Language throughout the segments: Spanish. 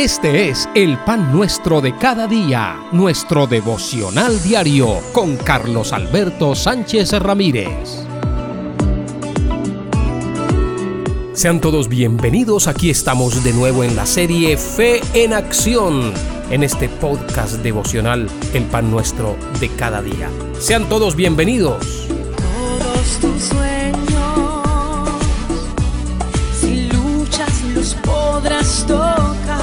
Este es el pan nuestro de cada día, nuestro devocional diario con Carlos Alberto Sánchez Ramírez. Sean todos bienvenidos, aquí estamos de nuevo en la serie Fe en Acción, en este podcast devocional El pan nuestro de cada día. Sean todos bienvenidos. Todos tus sueños, si luchas los podrás tocar.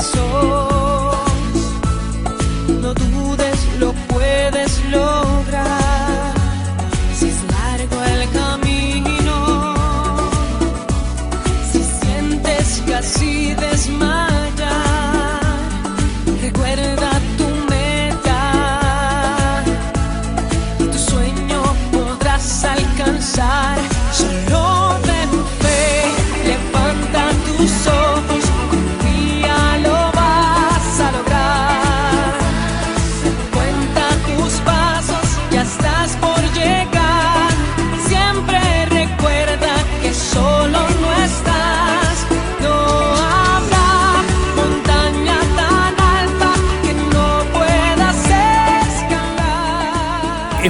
No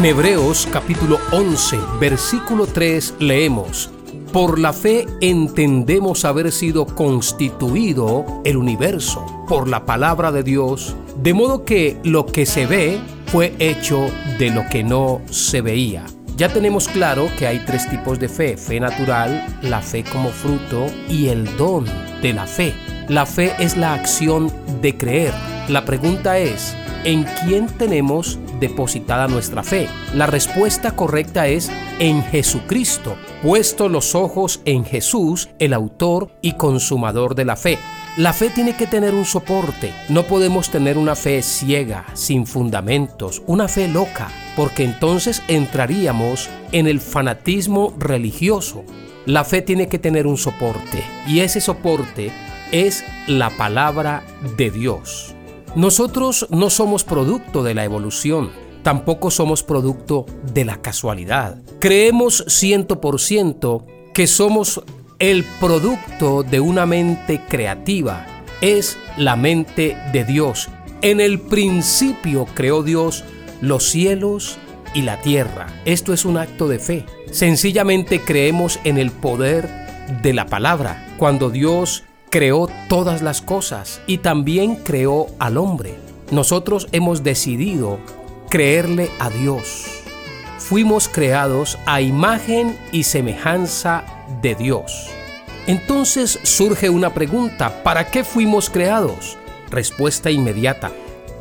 En Hebreos capítulo 11, versículo 3 leemos, Por la fe entendemos haber sido constituido el universo por la palabra de Dios, de modo que lo que se ve fue hecho de lo que no se veía. Ya tenemos claro que hay tres tipos de fe, fe natural, la fe como fruto y el don de la fe. La fe es la acción de creer. La pregunta es, ¿en quién tenemos depositada nuestra fe? La respuesta correcta es en Jesucristo, puesto los ojos en Jesús, el autor y consumador de la fe. La fe tiene que tener un soporte. No podemos tener una fe ciega, sin fundamentos, una fe loca, porque entonces entraríamos en el fanatismo religioso. La fe tiene que tener un soporte y ese soporte es la palabra de Dios. Nosotros no somos producto de la evolución, tampoco somos producto de la casualidad. Creemos ciento por ciento que somos el producto de una mente creativa. Es la mente de Dios. En el principio creó Dios los cielos y la tierra. Esto es un acto de fe. Sencillamente creemos en el poder de la palabra. Cuando Dios creó todas las cosas y también creó al hombre. Nosotros hemos decidido creerle a Dios. Fuimos creados a imagen y semejanza de Dios. Entonces surge una pregunta, ¿para qué fuimos creados? Respuesta inmediata,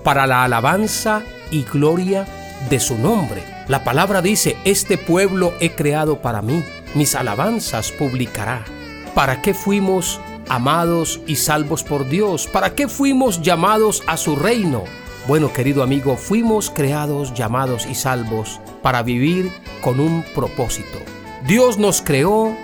para la alabanza y gloria de su nombre. La palabra dice, este pueblo he creado para mí, mis alabanzas publicará. ¿Para qué fuimos amados y salvos por Dios? ¿Para qué fuimos llamados a su reino? Bueno, querido amigo, fuimos creados, llamados y salvos para vivir con un propósito. Dios nos creó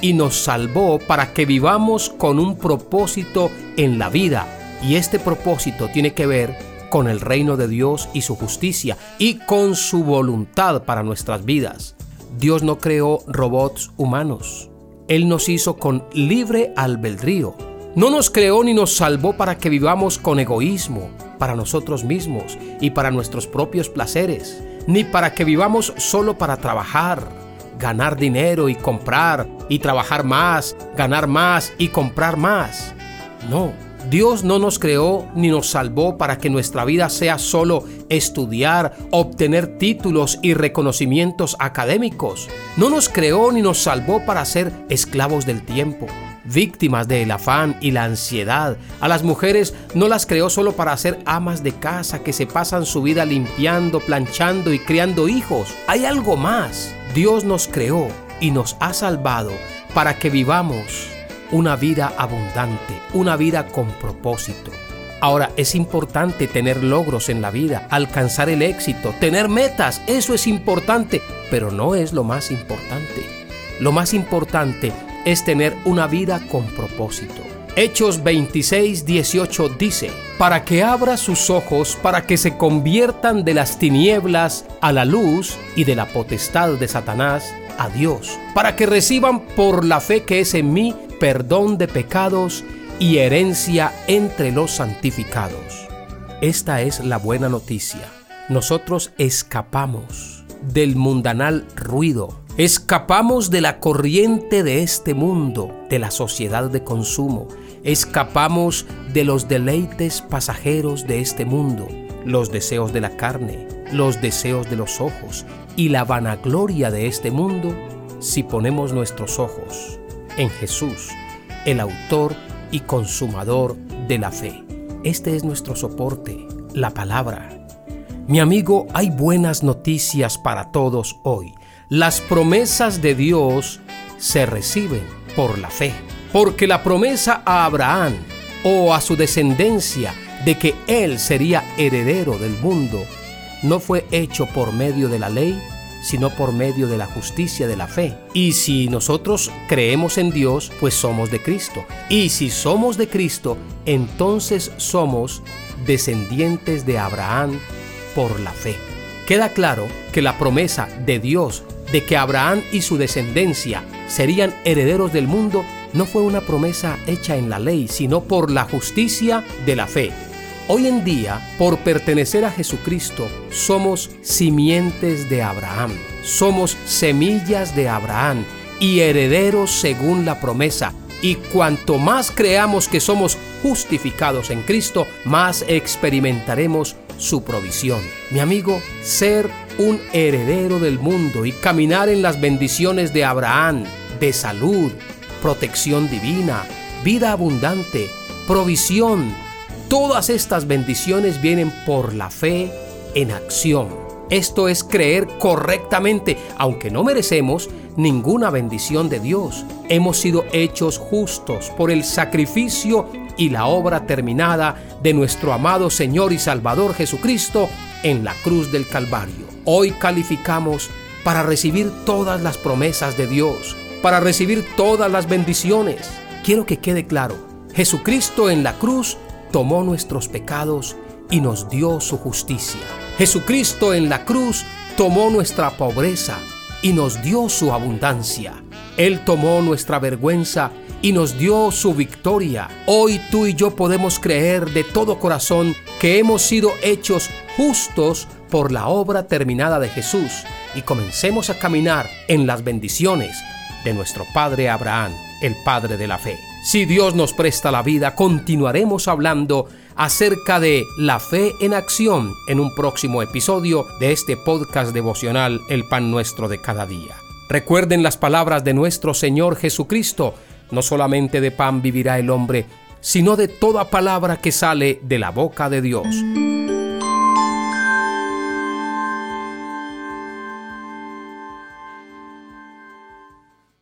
y nos salvó para que vivamos con un propósito en la vida. Y este propósito tiene que ver con el reino de Dios y su justicia y con su voluntad para nuestras vidas. Dios no creó robots humanos. Él nos hizo con libre albedrío. No nos creó ni nos salvó para que vivamos con egoísmo, para nosotros mismos y para nuestros propios placeres, ni para que vivamos solo para trabajar, ganar dinero y comprar, y trabajar más, ganar más y comprar más. No, Dios no nos creó ni nos salvó para que nuestra vida sea solo estudiar, obtener títulos y reconocimientos académicos. No nos creó ni nos salvó para ser esclavos del tiempo, víctimas del afán y la ansiedad. A las mujeres no las creó solo para ser amas de casa que se pasan su vida limpiando, planchando y criando hijos. Hay algo más. Dios nos creó y nos ha salvado para que vivamos una vida abundante, una vida con propósito. Ahora, es importante tener logros en la vida, alcanzar el éxito, tener metas, eso es importante, pero no es lo más importante. Lo más importante es tener una vida con propósito. Hechos 26, 18 dice, para que abra sus ojos, para que se conviertan de las tinieblas a la luz y de la potestad de Satanás a Dios, para que reciban por la fe que es en mí perdón de pecados y herencia entre los santificados. Esta es la buena noticia. Nosotros escapamos del mundanal ruido, escapamos de la corriente de este mundo, de la sociedad de consumo, escapamos de los deleites pasajeros de este mundo, los deseos de la carne, los deseos de los ojos y la vanagloria de este mundo si ponemos nuestros ojos en Jesús, el autor y consumador de la fe. Este es nuestro soporte, la palabra. Mi amigo, hay buenas noticias para todos hoy. Las promesas de Dios se reciben por la fe, porque la promesa a Abraham o a su descendencia de que él sería heredero del mundo no fue hecho por medio de la ley, sino por medio de la justicia de la fe. Y si nosotros creemos en Dios, pues somos de Cristo. Y si somos de Cristo, entonces somos descendientes de Abraham por la fe. Queda claro que la promesa de Dios de que Abraham y su descendencia serían herederos del mundo no fue una promesa hecha en la ley, sino por la justicia de la fe. Hoy en día, por pertenecer a Jesucristo, somos simientes de Abraham, somos semillas de Abraham y herederos según la promesa. Y cuanto más creamos que somos justificados en Cristo, más experimentaremos su provisión. Mi amigo, ser un heredero del mundo y caminar en las bendiciones de Abraham, de salud, protección divina, vida abundante, provisión, Todas estas bendiciones vienen por la fe en acción. Esto es creer correctamente, aunque no merecemos ninguna bendición de Dios. Hemos sido hechos justos por el sacrificio y la obra terminada de nuestro amado Señor y Salvador Jesucristo en la cruz del Calvario. Hoy calificamos para recibir todas las promesas de Dios, para recibir todas las bendiciones. Quiero que quede claro, Jesucristo en la cruz tomó nuestros pecados y nos dio su justicia. Jesucristo en la cruz tomó nuestra pobreza y nos dio su abundancia. Él tomó nuestra vergüenza y nos dio su victoria. Hoy tú y yo podemos creer de todo corazón que hemos sido hechos justos por la obra terminada de Jesús y comencemos a caminar en las bendiciones de nuestro Padre Abraham, el Padre de la fe. Si Dios nos presta la vida, continuaremos hablando acerca de la fe en acción en un próximo episodio de este podcast devocional El Pan Nuestro de cada día. Recuerden las palabras de nuestro Señor Jesucristo, no solamente de pan vivirá el hombre, sino de toda palabra que sale de la boca de Dios.